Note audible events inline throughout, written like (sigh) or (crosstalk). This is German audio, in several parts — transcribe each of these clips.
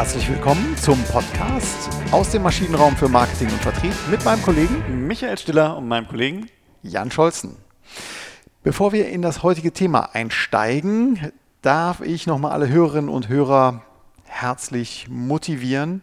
Herzlich willkommen zum Podcast aus dem Maschinenraum für Marketing und Vertrieb mit meinem Kollegen Michael Stiller und meinem Kollegen Jan Scholzen. Bevor wir in das heutige Thema einsteigen, darf ich nochmal alle Hörerinnen und Hörer herzlich motivieren,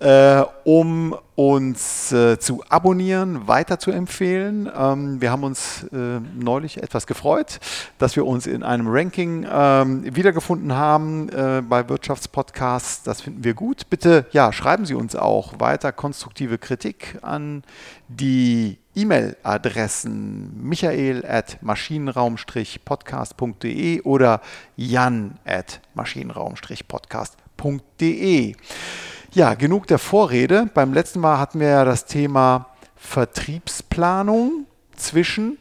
äh, um uns äh, zu abonnieren, weiter zu empfehlen. Ähm, wir haben uns äh, neulich etwas gefreut, dass wir uns in einem Ranking ähm, wiedergefunden haben äh, bei Wirtschaftspodcasts. Das finden wir gut. Bitte ja, schreiben Sie uns auch weiter konstruktive Kritik an die E-Mail-Adressen michael at maschinenraum-podcast.de oder jan at maschinenraum-podcast.de www.vertriebssteuerung.de. Ja, genug der Vorrede. Beim letzten Mal hatten wir ja das Thema Vertriebsplanung zwischen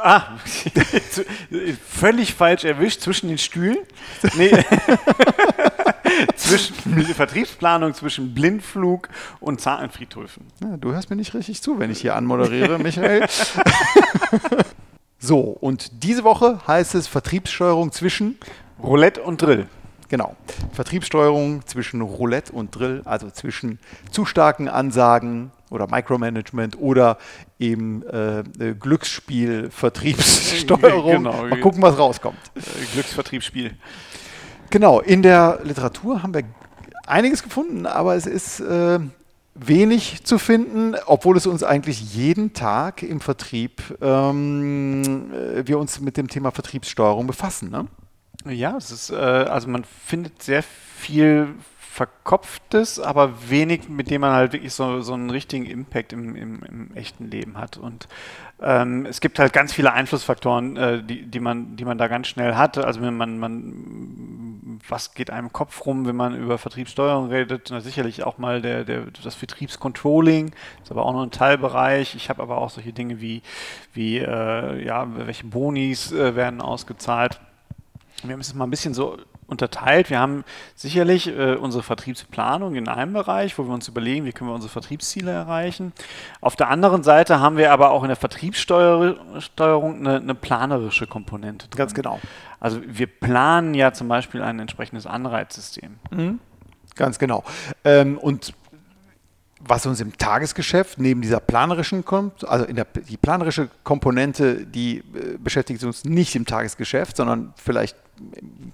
Ah, (laughs) völlig falsch erwischt zwischen den Stühlen. Nee. (laughs) zwischen Vertriebsplanung zwischen Blindflug und Zahnfriedhöfen. Ja, du hörst mir nicht richtig zu, wenn ich hier anmoderiere, Michael. (laughs) so, und diese Woche heißt es Vertriebssteuerung zwischen Roulette und Drill. Genau. Vertriebssteuerung zwischen Roulette und Drill, also zwischen zu starken Ansagen oder Micromanagement oder eben äh, Glücksspiel, Vertriebssteuerung. (laughs) genau. Mal gucken, was rauskommt. Äh, Glücksvertriebsspiel. Genau, in der Literatur haben wir einiges gefunden, aber es ist äh, wenig zu finden, obwohl es uns eigentlich jeden Tag im Vertrieb, ähm, äh, wir uns mit dem Thema Vertriebssteuerung befassen. Ne? Ja, es ist, äh, also man findet sehr viel Verkopftes, aber wenig, mit dem man halt wirklich so, so einen richtigen Impact im, im, im echten Leben hat. Und ähm, es gibt halt ganz viele Einflussfaktoren, äh, die, die, man, die man da ganz schnell hat. Also wenn man, man, was geht einem Kopf rum, wenn man über Vertriebssteuerung redet? Na, sicherlich auch mal der, der, das Vertriebscontrolling, ist aber auch noch ein Teilbereich. Ich habe aber auch solche Dinge wie, wie äh, ja, welche Bonis äh, werden ausgezahlt wir haben es mal ein bisschen so unterteilt. Wir haben sicherlich äh, unsere Vertriebsplanung in einem Bereich, wo wir uns überlegen, wie können wir unsere Vertriebsziele erreichen. Auf der anderen Seite haben wir aber auch in der Vertriebssteuerung eine, eine planerische Komponente. Drin. Ganz genau. Also wir planen ja zum Beispiel ein entsprechendes Anreizsystem. Mhm. Ganz genau. Ähm, und was uns im Tagesgeschäft neben dieser planerischen kommt, also in der, die planerische Komponente, die äh, beschäftigt uns nicht im Tagesgeschäft, sondern vielleicht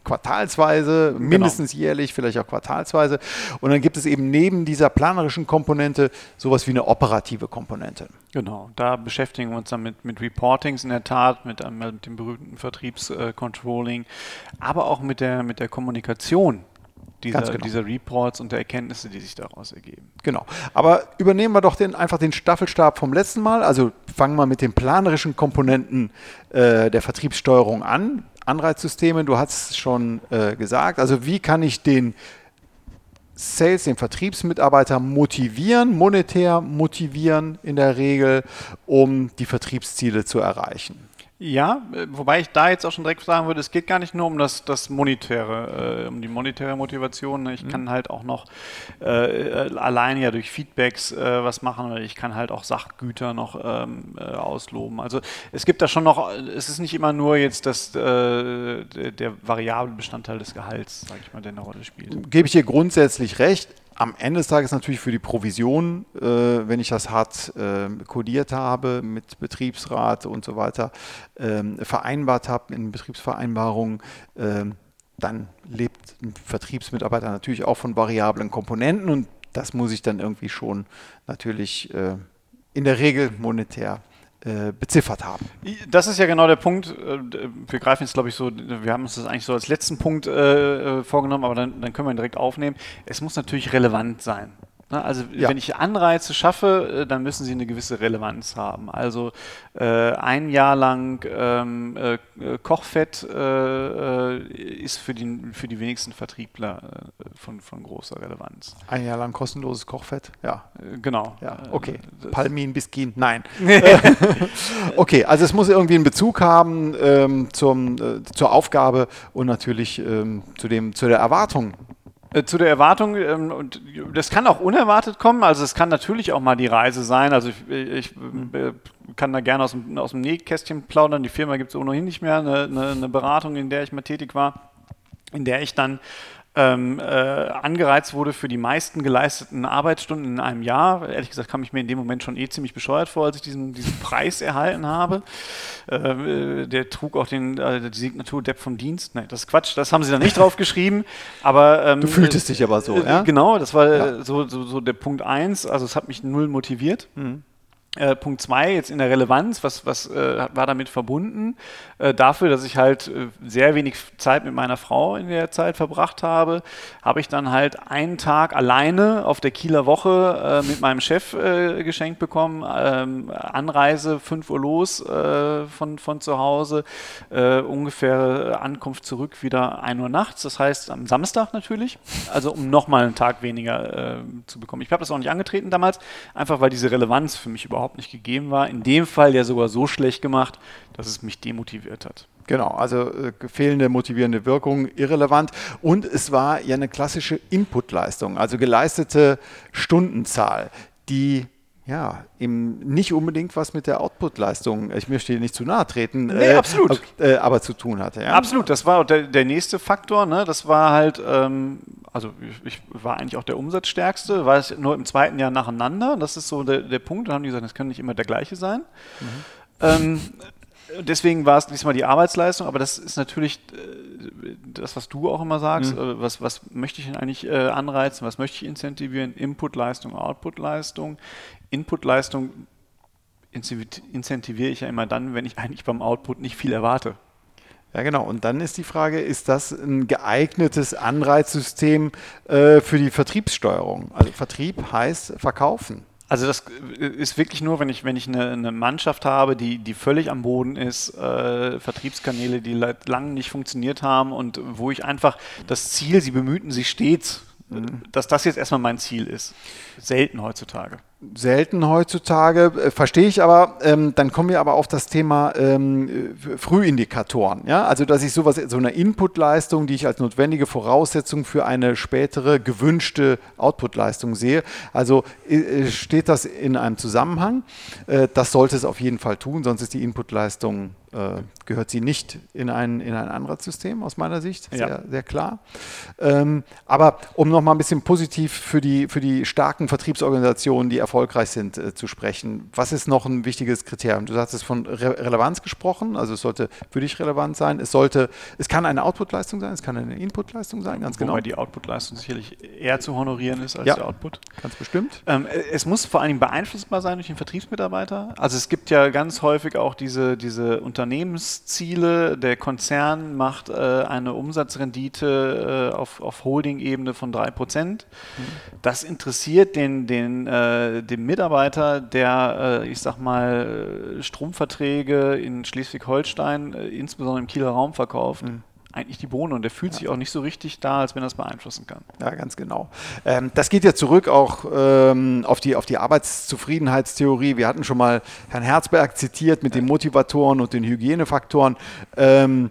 quartalsweise, genau. mindestens genau. jährlich, vielleicht auch quartalsweise. Und dann gibt es eben neben dieser planerischen Komponente sowas wie eine operative Komponente. Genau, da beschäftigen wir uns dann mit, mit Reportings in der Tat, mit, mit dem berühmten Vertriebscontrolling, aber auch mit der, mit der Kommunikation dieser, genau. dieser Reports und der Erkenntnisse, die sich daraus ergeben. Genau. Aber übernehmen wir doch den, einfach den Staffelstab vom letzten Mal. Also fangen wir mit den planerischen Komponenten äh, der Vertriebssteuerung an. Anreizsysteme, du hast es schon äh, gesagt. Also wie kann ich den Sales, den Vertriebsmitarbeiter motivieren, monetär motivieren in der Regel, um die Vertriebsziele zu erreichen? Ja, äh, wobei ich da jetzt auch schon direkt sagen würde, es geht gar nicht nur um das, das monetäre, äh, um die monetäre Motivation. Ich mhm. kann halt auch noch äh, alleine ja durch Feedbacks äh, was machen oder ich kann halt auch Sachgüter noch ähm, äh, ausloben. Also es gibt da schon noch, es ist nicht immer nur jetzt das, äh, der variable Bestandteil des Gehalts, sage ich mal, der eine Rolle spielt. Gebe ich dir grundsätzlich recht am Ende des Tages natürlich für die Provision, äh, wenn ich das hart äh, kodiert habe mit Betriebsrat und so weiter, äh, vereinbart habe in Betriebsvereinbarungen, ähm, dann lebt ein Vertriebsmitarbeiter natürlich auch von variablen Komponenten und das muss ich dann irgendwie schon natürlich äh, in der Regel monetär äh, beziffert haben. Das ist ja genau der Punkt. Äh, wir greifen jetzt, glaube ich, so, wir haben uns das eigentlich so als letzten Punkt äh, vorgenommen, aber dann, dann können wir ihn direkt aufnehmen. Es muss natürlich relevant sein. Ne, also ja. wenn ich Anreize schaffe, äh, dann müssen sie eine gewisse Relevanz haben. Also äh, ein Jahr lang ähm, äh, Kochfett äh, ist für die, für die wenigsten Vertriebler äh, von, von großer Relevanz. Ein Jahr lang kostenloses Kochfett? Ja. Genau. Ja, okay. Palmin, Biskin, nein. (laughs) (laughs) okay, also es muss irgendwie einen Bezug haben ähm, zum, äh, zur Aufgabe und natürlich ähm, zu, dem, zu der Erwartung äh, zu der Erwartung, ähm, und das kann auch unerwartet kommen, also es kann natürlich auch mal die Reise sein, also ich, ich äh, kann da gerne aus dem, aus dem Nähkästchen plaudern, die Firma gibt es ohnehin nicht mehr, eine, eine, eine, Beratung, in der ich mal tätig war, in der ich dann ähm, äh, angereizt wurde für die meisten geleisteten Arbeitsstunden in einem Jahr. Ehrlich gesagt kam ich mir in dem Moment schon eh ziemlich bescheuert vor, als ich diesen, diesen Preis erhalten habe. Äh, der trug auch den, äh, die Signatur Depp vom Dienst. Nein, das ist Quatsch, das haben sie da nicht drauf geschrieben. Aber, ähm, du fühltest dich aber so, äh, ja? Genau, das war ja. so, so, so, der Punkt 1. Also es hat mich null motiviert. Mhm. Äh, Punkt 2, jetzt in der Relevanz, was, was äh, war damit verbunden? Äh, dafür, dass ich halt äh, sehr wenig Zeit mit meiner Frau in der Zeit verbracht habe, habe ich dann halt einen Tag alleine auf der Kieler Woche äh, mit meinem Chef äh, geschenkt bekommen. Ähm, Anreise 5 Uhr los von, von zu Hause, ungefähr Ankunft zurück wieder 1 Uhr nachts, das heißt am Samstag natürlich, also um nochmal einen Tag weniger zu bekommen. Ich habe das auch nicht angetreten damals, einfach weil diese Relevanz für mich überhaupt nicht gegeben war. In dem Fall ja sogar so schlecht gemacht, dass es mich demotiviert hat. Genau, also äh, fehlende motivierende Wirkung, irrelevant. Und es war ja eine klassische Inputleistung, also geleistete Stundenzahl, die ja, eben nicht unbedingt was mit der Output-Leistung, ich möchte hier nicht zu nahe treten, nee, äh, absolut. Äh, aber zu tun hatte. Ja? Absolut, das war der, der nächste Faktor. Ne? Das war halt, ähm, also ich, ich, war eigentlich auch der Umsatzstärkste, war es nur im zweiten Jahr nacheinander. Das ist so der, der Punkt. Da haben die gesagt, das kann nicht immer der gleiche sein. Mhm. Ähm, deswegen war es diesmal die Arbeitsleistung, aber das ist natürlich äh, das, was du auch immer sagst. Mhm. Äh, was, was möchte ich denn eigentlich äh, anreizen? Was möchte ich incentivieren? Inputleistung, Outputleistung. Inputleistung incentiviere ich ja immer dann, wenn ich eigentlich beim Output nicht viel erwarte. Ja, genau. Und dann ist die Frage, ist das ein geeignetes Anreizsystem äh, für die Vertriebssteuerung? Also Vertrieb heißt verkaufen. Also das ist wirklich nur, wenn ich, wenn ich eine, eine Mannschaft habe, die, die völlig am Boden ist, äh, Vertriebskanäle, die lange nicht funktioniert haben und wo ich einfach das Ziel, sie bemühten sich stets, mhm. dass das jetzt erstmal mein Ziel ist. Selten heutzutage selten heutzutage, äh, verstehe ich aber. Ähm, dann kommen wir aber auf das Thema ähm, Frühindikatoren. Ja? Also, dass ich sowas, so eine Inputleistung, die ich als notwendige Voraussetzung für eine spätere gewünschte Outputleistung sehe. Also äh, steht das in einem Zusammenhang. Äh, das sollte es auf jeden Fall tun, sonst ist die Inputleistung äh, gehört sie nicht in ein, in ein anderes System aus meiner Sicht, sehr, ja. sehr klar. Ähm, aber um nochmal ein bisschen positiv für die, für die starken Vertriebsorganisationen, die erfolgreich sind, äh, zu sprechen, was ist noch ein wichtiges Kriterium? Du hast es von Re Relevanz gesprochen, also es sollte für dich relevant sein. Es sollte, es kann eine Outputleistung sein, es kann eine Inputleistung sein, ganz Wobei genau. Wobei die Outputleistung sicherlich eher zu honorieren ist als ja, der Output. Ganz bestimmt. Ähm, es muss vor allem beeinflussbar sein durch den Vertriebsmitarbeiter. Also es gibt ja ganz häufig auch diese, diese Unternehmensziele. Der Konzern macht äh, eine Umsatzrendite äh, auf, auf Holding-Ebene von 3%. Mhm. Das interessiert den, den, äh, den Mitarbeiter, der, äh, ich sag mal, Stromverträge in Schleswig-Holstein, äh, insbesondere im Kieler Raum verkauft. Mhm eigentlich die Bohne und der fühlt ja. sich auch nicht so richtig da, als wenn er es beeinflussen kann. Ja, ganz genau. Ähm, das geht ja zurück auch ähm, auf, die, auf die Arbeitszufriedenheitstheorie. Wir hatten schon mal Herrn Herzberg zitiert mit ja. den Motivatoren und den Hygienefaktoren. Ähm,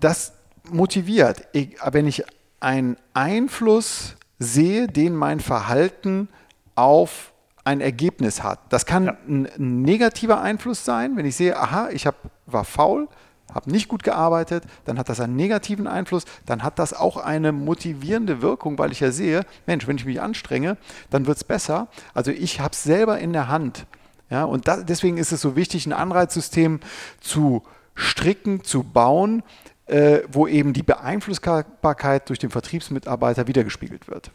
das motiviert, wenn ich einen Einfluss sehe, den mein Verhalten auf ein Ergebnis hat. Das kann ja. ein, ein negativer Einfluss sein, wenn ich sehe, aha, ich hab, war faul, habe nicht gut gearbeitet, dann hat das einen negativen Einfluss, dann hat das auch eine motivierende Wirkung, weil ich ja sehe, Mensch, wenn ich mich anstrenge, dann wird es besser. Also ich habe es selber in der Hand. Ja, und da, deswegen ist es so wichtig, ein Anreizsystem zu stricken, zu bauen, äh, wo eben die Beeinflussbarkeit durch den Vertriebsmitarbeiter wiedergespiegelt wird.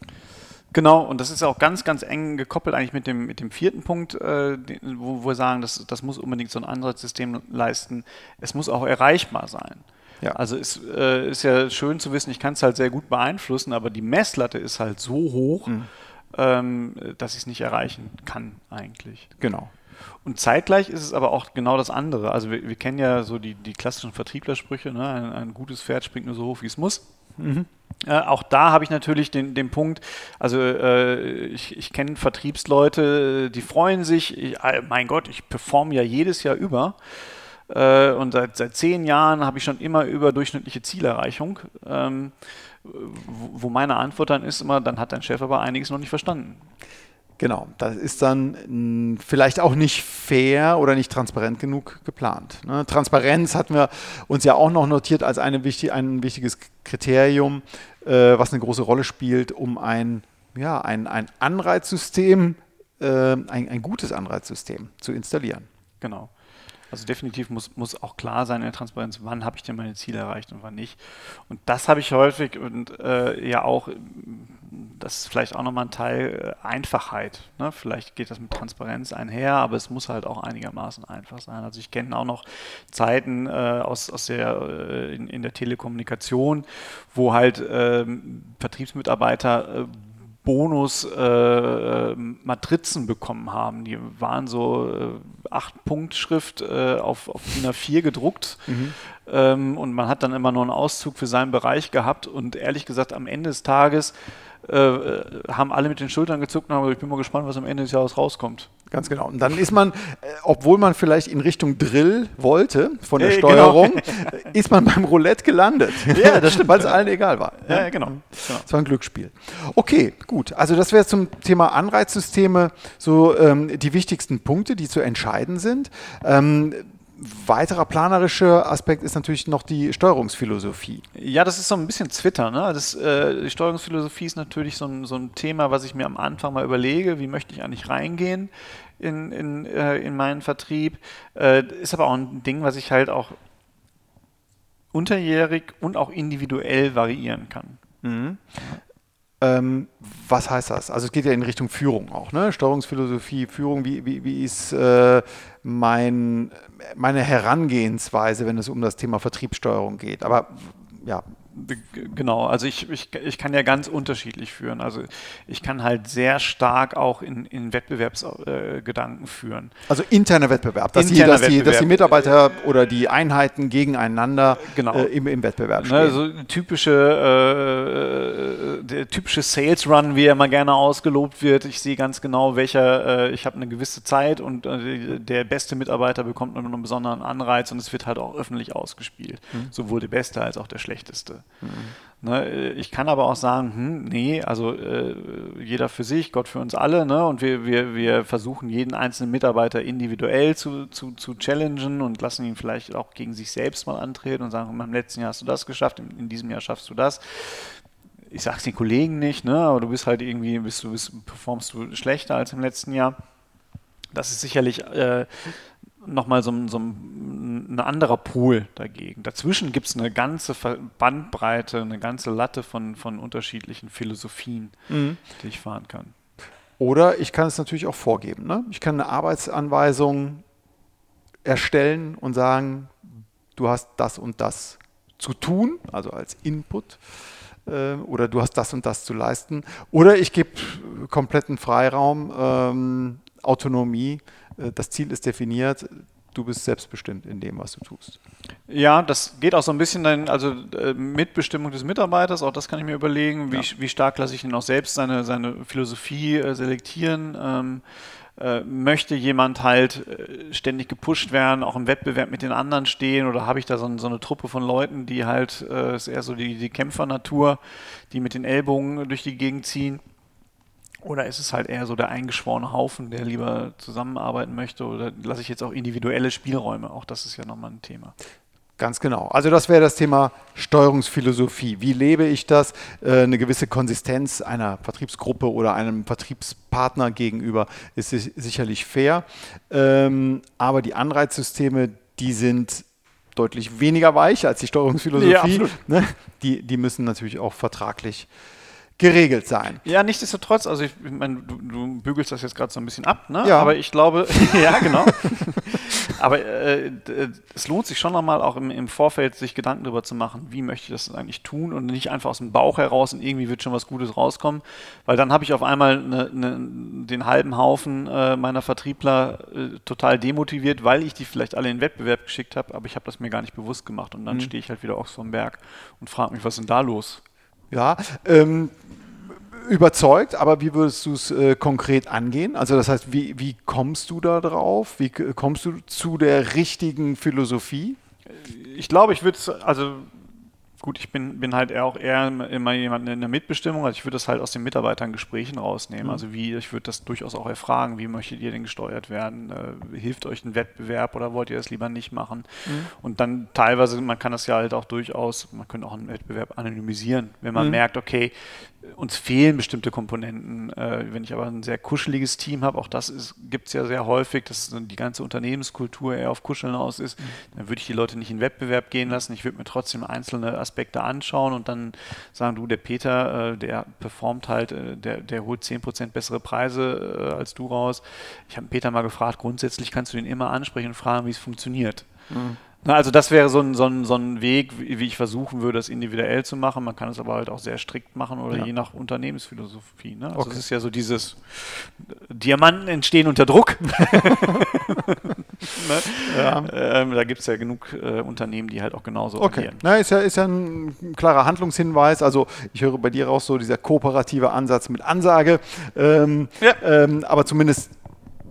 Genau, und das ist auch ganz, ganz eng gekoppelt eigentlich mit dem, mit dem vierten Punkt, äh, wo, wir sagen, das, das muss unbedingt so ein anderes System leisten. Es muss auch erreichbar sein. Ja. Also es äh, ist ja schön zu wissen, ich kann es halt sehr gut beeinflussen, aber die Messlatte ist halt so hoch, mhm. ähm, dass ich es nicht erreichen kann eigentlich. Genau. Und zeitgleich ist es aber auch genau das andere. Also wir, wir kennen ja so die, die klassischen Vertrieblersprüche, ne? ein, ein gutes Pferd springt nur so hoch, wie es muss. Mhm. Äh, auch da habe ich natürlich den, den Punkt, also äh, ich, ich kenne Vertriebsleute, die freuen sich, ich, äh, mein Gott, ich performe ja jedes Jahr über. Äh, und seit, seit zehn Jahren habe ich schon immer überdurchschnittliche Zielerreichung. Ähm, wo, wo meine Antwort dann ist immer, dann hat dein Chef aber einiges noch nicht verstanden. Genau, das ist dann mh, vielleicht auch nicht fair oder nicht transparent genug geplant. Ne? Transparenz hatten wir uns ja auch noch notiert als eine wichtig, ein wichtiges Kriterium. äh, was eine große Rolle spielt, um ein, ja, ein, ein Anreizsystem, äh, ein, ein gutes Anreizsystem zu installieren. Genau. Also definitiv muss, muss auch klar sein in der Transparenz, wann habe ich denn meine Ziele erreicht und wann nicht. Und das habe ich häufig und äh, ja auch, das ist vielleicht auch nochmal ein Teil äh, Einfachheit. Ne? Vielleicht geht das mit Transparenz einher, aber es muss halt auch einigermaßen einfach sein. Also ich kenne auch noch Zeiten äh, aus, aus der, äh, in, in, der Telekommunikation, wo halt ähm, Vertriebsmitarbeiter äh, Bonus-Matrizen äh, bekommen haben. Die waren so äh, acht Punkt Schrift äh, auf, auf DIN A4 gedruckt. Mhm. Ähm, und man hat dann immer nur einen Auszug für seinen Bereich gehabt. Und ehrlich gesagt, am Ende des Tages äh, äh, haben alle mit den Schultern gezuckt und haben gesagt, ich bin mal gespannt, was am Ende des Jahres rauskommt. Ganz genau. Und dann ist man, äh, obwohl man vielleicht in Richtung Drill wollte von der äh, Steuerung, genau. ist man beim Roulette gelandet. (laughs) Ja, das stimmt. Weil es allen egal war. Ja, genau. genau. Es war ein Glücksspiel. Okay, gut. Also das wäre zum Thema Anreizsysteme so ähm, die wichtigsten Punkte, die zu entscheiden sind. Ähm, weiterer planerischer Aspekt ist natürlich noch die Steuerungsphilosophie. Ja, das ist so ein bisschen Twitter. Ne? Das, äh, die Steuerungsphilosophie ist natürlich so ein, so ein, Thema, was ich mir am Anfang mal überlege, wie möchte ich eigentlich reingehen in, in, äh, in meinen Vertrieb. Äh, ist aber auch ein Ding, was ich halt auch unterjährig und auch individuell variieren kann. Mhm. Ähm, was heißt das? Also es geht ja in Richtung Führung auch, ne? Steuerungsphilosophie, Führung, wie, wie, wie ist äh, mein, meine Herangehensweise, wenn es um das Thema Vertriebssteuerung geht? Aber ja, Genau, also ich, ich, ich kann ja ganz unterschiedlich führen. Also ich kann halt sehr stark auch in, in Wettbewerbsgedanken äh, führen. Also interner Wettbewerb, dass, Interner die, dass, Wettbewerb. Die, dass die Mitarbeiter oder die Einheiten gegeneinander genau. äh, im, im Wettbewerb ne, stehen. Ne, also typische, äh, der typische Sales Run, wie er mal gerne ausgelobt wird. Ich sehe ganz genau, welcher, äh, ich habe eine gewisse Zeit und äh, der beste Mitarbeiter bekommt einen besonderen Anreiz und es wird halt auch öffentlich ausgespielt. Mhm. Sowohl der Beste als auch der Schlechteste. Mhm. Ne, ich kann aber auch sagen, hm, nee, also äh, jeder für sich, Gott für uns alle, ne? Und wir, wir, wir versuchen jeden einzelnen Mitarbeiter individuell zu, zu, zu challengen und lassen ihn vielleicht auch gegen sich selbst mal antreten und sagen, im letzten Jahr hast du das geschafft, in, in diesem Jahr schaffst du das ich sag's den Kollegen nicht, ne, aber du bist halt irgendwie, bist du, bist, performst du schlechter als im letzten Jahr. Das ist sicherlich äh, nochmal so, so ein anderer Pool dagegen. Dazwischen gibt es eine ganze Bandbreite, eine ganze Latte von, von unterschiedlichen Philosophien, mhm. die ich fahren kann. Oder ich kann es natürlich auch vorgeben. Ne? Ich kann eine Arbeitsanweisung erstellen und sagen, du hast das und das zu tun, also als Input, äh, oder du hast das und das zu leisten. Oder ich gebe kompletten Freiraum, ähm, Autonomie äh, das Ziel ist definiert, du bist selbstbestimmt in dem, was du tust. Ja, das geht auch so ein bisschen dann, also äh, Mitbestimmung des Mitarbeiters, auch das kann ich mir überlegen, wie, ja. wie stark lasse ich ihn auch selbst seine, seine Philosophie äh, selektieren. Ähm, äh, möchte jemand halt äh, ständig gepusht werden, auch im Wettbewerb mit den anderen stehen oder habe ich da so, so eine Truppe von Leuten, die halt, äh, ist eher so die, die Kämpfernatur, die mit den Ellbogen durch die Gegend ziehen. Oder ist es halt eher so der eingeschworene Haufen, der lieber zusammenarbeiten möchte? Oder lasse ich jetzt auch individuelle Spielräume? Auch das ist ja nochmal ein Thema. Ganz genau. Also das wäre das Thema Steuerungsphilosophie. Wie lebe ich das? Äh, eine gewisse Konsistenz einer Vertriebsgruppe oder einem Vertriebspartner gegenüber ist sicherlich fair. Ähm, aber die Anreizsysteme, die sind deutlich weniger weich als die Steuerungsphilosophie. Ja, ne? die, die müssen natürlich auch vertraglich äh, geregelt sein. Ja, nichtsdestotrotz, also ich, ich meine, du, du, bügelst das jetzt gerade so ein bisschen ab, ne? Ja. Aber ich glaube, (laughs) ja, genau. Aber äh, es lohnt sich schon nochmal auch im, im, Vorfeld sich Gedanken darüber zu machen, wie möchte ich das eigentlich tun und nicht einfach aus dem Bauch heraus und irgendwie wird schon was Gutes rauskommen, weil dann habe ich auf einmal ne, ne, den halben Haufen äh, meiner Vertriebler äh, total demotiviert, weil ich die vielleicht alle in den Wettbewerb geschickt habe, aber ich habe das mir gar nicht bewusst gemacht und dann mhm. stehe ich halt wieder auch vom Berg und frage mich, was ist denn da los? Ja, ähm, überzeugt, aber wie würdest du es äh, konkret angehen? Also das heißt, wie, wie kommst du da drauf? Wie kommst du zu der richtigen Philosophie? Ich glaube, ich würde es, also gut, ich bin, bin halt eher auch eher immer jemand in der Mitbestimmung. Also ich würde das halt aus den Mitarbeitern Gesprächen rausnehmen. Mhm. Also wie, ich würde das durchaus auch erfragen, wie möchtet ihr denn gesteuert werden? Äh, hilft euch ein Wettbewerb oder wollt ihr das lieber nicht machen? Mhm. Und dann teilweise, man kann das ja halt auch durchaus, man könnte auch einen Wettbewerb anonymisieren, wenn man mhm. merkt, okay, uns fehlen bestimmte Komponenten. Äh, wenn ich aber ein sehr kuscheliges Team habe, auch das gibt es ja sehr häufig, dass die ganze Unternehmenskultur eher auf Kuscheln aus ist, mhm. dann würde ich die Leute nicht in Wettbewerb gehen lassen. Ich würde mir trotzdem einzelne Aspekte anschauen und dann sagen, du, der Peter, äh, der performt halt, äh, der, der holt 10% bessere Preise äh, als du raus. Ich habe Peter mal gefragt, grundsätzlich kannst du den immer ansprechen und fragen, wie es funktioniert. Mhm. Na, also das wäre so ein, so, ein, so ein Weg, wie, ich versuchen würde, das individuell zu machen. Man kann es aber halt auch sehr strikt machen oder ja. je nach Unternehmensphilosophie. Ne? Also okay. es ist ja so dieses Diamanten entstehen unter Druck. (laughs) (laughs) (laughs) ne? ja. ähm, da gibt es ja genug äh, Unternehmen, die halt auch genauso okay. agieren. Na, ist, ja, ist ja ein klarer Handlungshinweis. Also ich höre bei dir raus so dieser kooperative Ansatz mit Ansage. Ähm, ja. ähm, aber zumindest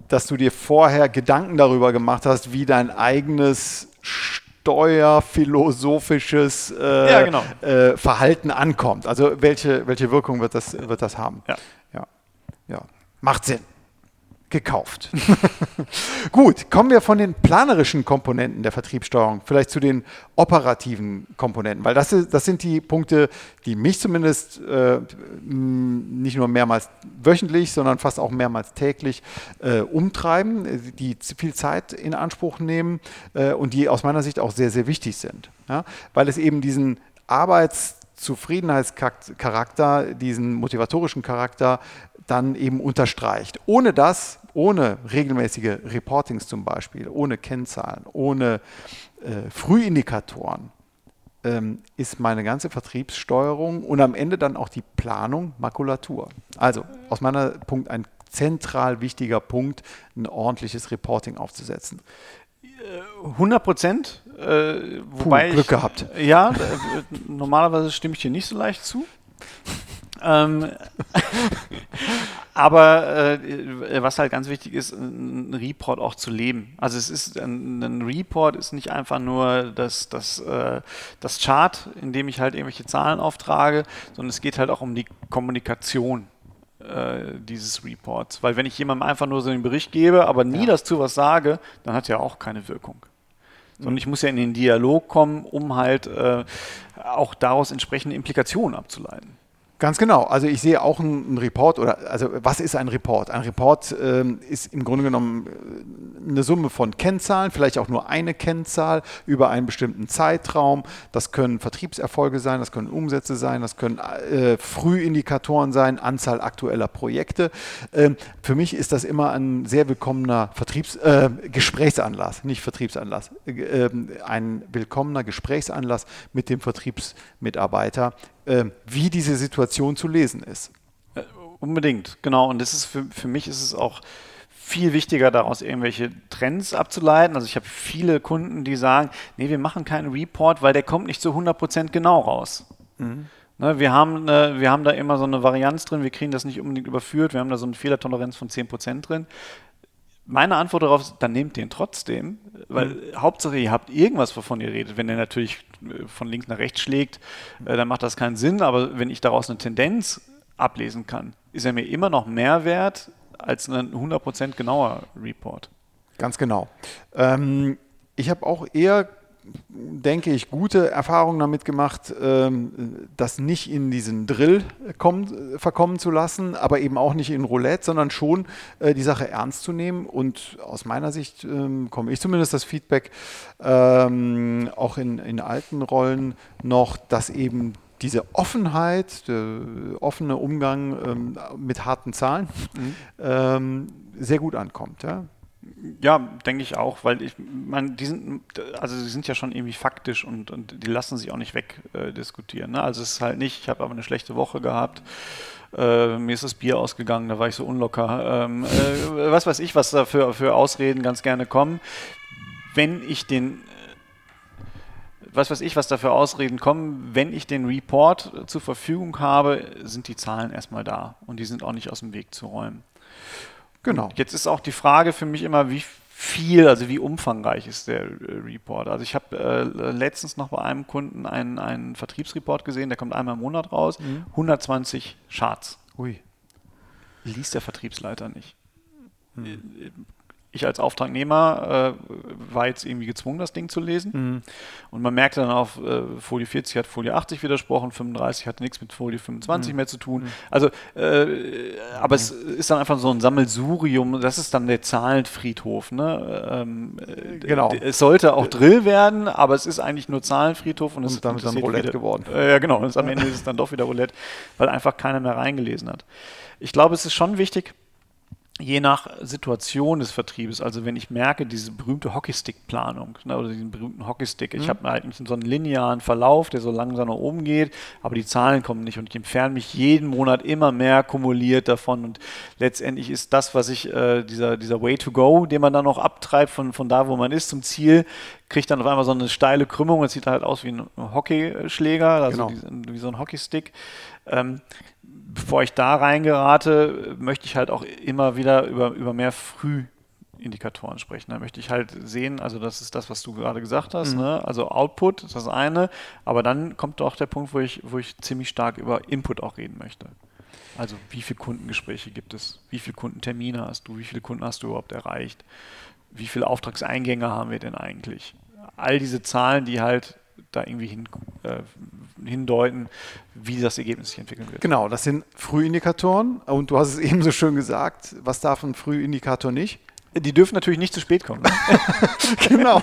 dass du dir vorher Gedanken darüber gemacht hast, wie dein eigenes steuerphilosophisches äh, ja, genau. äh, Verhalten ankommt. Also welche, welche Wirkung wird das, wird das haben? Ja. ja. ja. Macht Sinn gekauft. (laughs) Gut, kommen wir von den planerischen Komponenten der Vertriebssteuerung vielleicht zu den operativen Komponenten, weil das, ist, das sind die Punkte, die mich zumindest äh, nicht nur mehrmals wöchentlich, sondern fast auch mehrmals täglich äh, umtreiben, die viel Zeit in Anspruch nehmen äh, und die aus meiner Sicht auch sehr, sehr wichtig sind, ja? weil es eben diesen Arbeits Zufriedenheitscharakter, diesen motivatorischen Charakter dann eben unterstreicht. Ohne das ohne regelmäßige Reportings zum Beispiel, ohne Kennzahlen, ohne äh, Frühindikatoren, ähm, ist meine ganze Vertriebssteuerung und am Ende dann auch die Planung Makulatur. Also aus meiner Punkt ein zentral wichtiger Punkt, ein ordentliches Reporting aufzusetzen. 100 Prozent. Äh, wobei Puh, Glück ich, gehabt. Ja, äh, normalerweise stimme ich dir nicht so leicht zu. Ähm, (laughs) aber äh, was halt ganz wichtig ist, ein Report auch zu leben. Also es ist ein, ein Report ist nicht einfach nur das, das, äh, das Chart, in dem ich halt irgendwelche Zahlen auftrage, sondern es geht halt auch um die Kommunikation äh, dieses Reports. Weil wenn ich jemandem einfach nur so einen Bericht gebe, aber nie ja. dazu was sage, dann hat er auch keine Wirkung sondern ich muss ja in den Dialog kommen, um halt äh, auch daraus entsprechende Implikationen abzuleiten. Ganz genau. Also ich sehe auch einen Report oder also was ist ein Report? Ein Report ähm, ist im Grunde genommen äh, eine Summe von Kennzahlen, vielleicht auch nur eine Kennzahl über einen bestimmten Zeitraum. Das können Vertriebserfolge sein, das können Umsätze sein, das können äh, Frühindikatoren sein, Anzahl aktueller Projekte. Ähm, für mich ist das immer ein sehr willkommener Vertriebs äh, Gesprächsanlass, nicht Vertriebsanlass, äh, ähm, ein willkommener Gesprächsanlass mit dem Vertriebsmitarbeiter, wie diese Situation zu lesen ist. Äh, unbedingt, genau. Und das ist für, für mich ist es auch viel wichtiger, daraus irgendwelche Trends abzuleiten. Also ich habe viele Kunden, die sagen, nee, wir machen keinen Report, weil der kommt nicht zu 100% genau raus. Mhm. Ne, wir, haben, äh, wir haben da immer so eine Varianz drin, wir kriegen das nicht unbedingt überführt, wir haben da so eine Fehlertoleranz von 10% drin. Meine Antwort darauf ist, dann nehmt den trotzdem, weil mhm. Hauptsache ihr habt irgendwas, wovon ihr redet. Wenn der natürlich äh, von links nach rechts schlägt, äh, dann macht das keinen Sinn. Aber wenn ich daraus eine Tendenz ablesen kann, ist er mir immer noch mehr wert als ein 100% genauer Report. Ganz genau. Ähm, ich habe auch eher denke ich, gute Erfahrungen damit gemacht, ähm, das nicht in diesen Drill kommen, verkommen zu lassen, aber eben auch nicht in Roulette, sondern schon äh, die Sache ernst zu nehmen. Und aus meiner Sicht ähm, komme ich zumindest das Feedback ähm, auch in, in alten Rollen noch, dass eben diese Offenheit, der offene Umgang mit harten Zahlen mhm. sehr gut ankommt. Ja? Ja, denke ich auch, weil ich meine, die sind, also sie sind ja schon irgendwie faktisch und, und die lassen sich auch nicht wegdiskutieren. Äh, ne? Also es ist halt nicht, ich habe aber eine schlechte Woche gehabt, äh, mir ist das Bier ausgegangen, da war ich so unlocker. Ähm, äh, was weiß ich, was da für, für Ausreden ganz gerne kommen. Wenn ich den was weiß ich, was da Ausreden kommen, wenn ich den Report zur Verfügung habe, sind die Zahlen erstmal da und die sind auch nicht aus dem Weg zu räumen. Genau. Jetzt ist auch die Frage für mich immer, wie viel, also wie umfangreich ist der äh, Report. Also ich habe äh, letztens noch bei einem Kunden einen, einen Vertriebsreport gesehen, der kommt einmal im Monat raus, mhm. 120 Charts. Ui. Liest der Vertriebsleiter nicht. Mhm ich als Auftragnehmer äh, war jetzt irgendwie gezwungen, das Ding zu lesen. Mhm. Und man merkte dann auf äh, Folie 40 hat Folie 80 widersprochen, 35 hatte nichts mit Folie 25 mhm. mehr zu tun. Mhm. Also, äh, aber es ist dann einfach so ein Sammelsurium, das ist dann der Zahlenfriedhof. Ne? Ähm, äh, genau. Es sollte auch Drill werden, aber es ist eigentlich nur Zahlenfriedhof und es ist dann Roulette wieder, geworden. ja, genau. Und am Ende ist es dann doch wieder Roulette, weil einfach keiner mehr reingelesen hat. Ich glaube, es ist schon wichtig, je nach Situation des Vertriebes, also wenn ich merke, diese berühmte Hockeystick-Planung ne, oder diesen berühmten Hockeystick, mhm. ich habe halt so einen linearen Verlauf, der so langsam nach oben geht, aber die Zahlen kommen nicht und ich entferne mich jeden Monat immer mehr kumuliert davon und letztendlich ist das, was ich, äh, dieser, dieser Way to go, den man dann noch abtreibt von, von da, wo man ist, zum Ziel, kriegt dann auf einmal so eine steile Krümmung, es sieht halt aus wie ein Hockeyschläger, also genau. wie, wie so ein Hockeystick. Ähm, bevor ich da reingerate, möchte ich halt auch immer wieder über, über mehr Frühindikatoren sprechen. Da möchte ich halt sehen, also das ist das, was du gerade gesagt hast, mhm. ne? also Output ist das eine, aber dann kommt auch der Punkt, wo ich, wo ich ziemlich stark über Input auch reden möchte. Also wie viele Kundengespräche gibt es, wie viele Kundentermine hast du, wie viele Kunden hast du überhaupt erreicht, wie viele Auftragseingänge haben wir denn eigentlich? All diese Zahlen, die halt da irgendwie hin, äh, hindeuten, wie das Ergebnis sich entwickeln wird. Genau, das sind Frühindikatoren und du hast es eben so schön gesagt, was darf ein Frühindikator nicht? Die dürfen natürlich nicht zu spät kommen. Ne? (laughs) genau.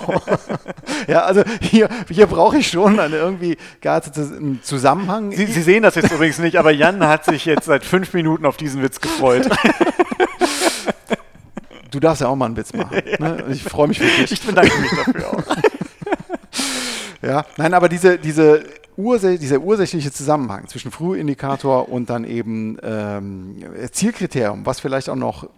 ja, also hier, hier brauche ich schon einen irgendwie gearteten Zusammenhang. Sie, Sie, sehen das jetzt übrigens nicht, aber Jan hat sich jetzt seit fünf Minuten auf diesen Witz gefreut. Du darfst ja auch mal einen Witz machen. Ne? (laughs) Ich freue mich wirklich. Ich bedanke mich dafür auch. Ja, nein, aber diese, diese Ursäch dieser ursächliche Zusammenhang zwischen Frühindikator und dann eben ähm, Zielkriterium, was vielleicht auch noch,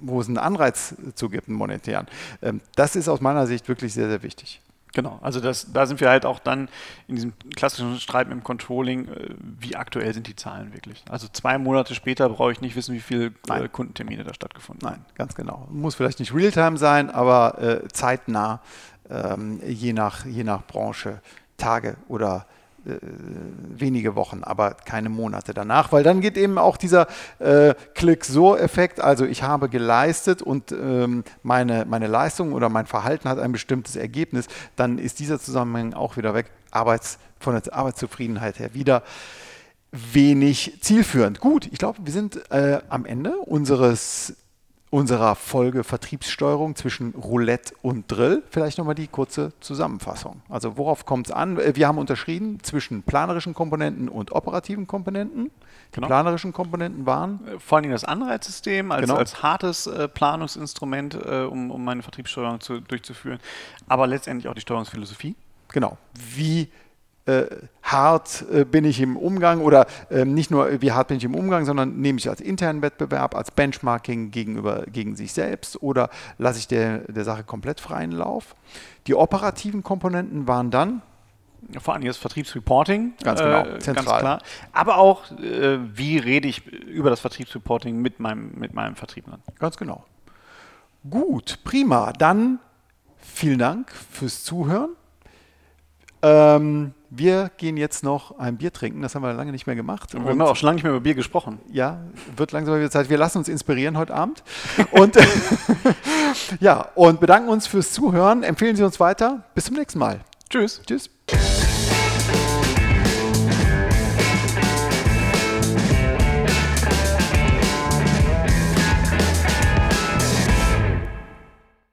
wo es einen Anreiz zu gibt, einen monetären, ähm, das ist aus meiner Sicht wirklich sehr, sehr wichtig. Genau, also das, da sind wir halt auch dann in diesem klassischen Streit im Controlling, äh, wie aktuell sind die Zahlen wirklich. Also zwei Monate später brauche ich nicht wissen, wie viele äh, Kundentermine da stattgefunden haben. Nein, ganz genau. Muss vielleicht nicht Realtime sein, aber äh, zeitnah ähm, je, nach, je nach Branche Tage oder äh, wenige Wochen, aber keine Monate danach, weil dann geht eben auch dieser äh, Click-So-Effekt, also ich habe geleistet und ähm, meine, meine Leistung oder mein Verhalten hat ein bestimmtes Ergebnis, dann ist dieser Zusammenhang auch wieder weg, Arbeits, von der Arbeitszufriedenheit her wieder wenig zielführend. Gut, ich glaube, wir sind äh, am Ende unseres unserer Folge Vertriebssteuerung zwischen Roulette und Drill. Vielleicht nochmal die kurze Zusammenfassung. Also worauf kommt es an? Wir haben unterschieden zwischen planerischen Komponenten und operativen Komponenten. Die genau. planerischen Komponenten waren? Äh, vor allem das Anreizsystem als, genau. als hartes äh, Planungsinstrument, äh, um, um meine Vertriebssteuerung zu, durchzuführen, aber letztendlich auch die Steuerungsphilosophie. Genau. Wie hart äh, bin ich im Umgang oder äh, nicht nur wie hart bin ich im Umgang, sondern nehme ich als internen Wettbewerb, als Benchmarking gegenüber gegen sich selbst oder lasse ich der, der Sache komplett freien Lauf. Die operativen Komponenten waren dann vor allem das Vertriebsreporting. Ganz genau, äh, zentral. Ganz klar. Aber auch, äh, wie rede ich über das Vertriebsreporting mit meinem, mit meinem Vertriebler. Ganz genau. Gut, prima. Dann vielen Dank fürs Zuhören. Ähm, wir gehen jetzt noch ein Bier trinken, das haben wir lange nicht mehr gemacht. Und wir haben auch schon lange nicht mehr über Bier gesprochen. Ja, wird langsam wieder Zeit. Wir lassen uns inspirieren heute Abend. und (laughs) ja, und bedanken uns fürs Zuhören. Empfehlen Sie uns weiter. Bis zum nächsten Mal. Tschüss. Tschüss.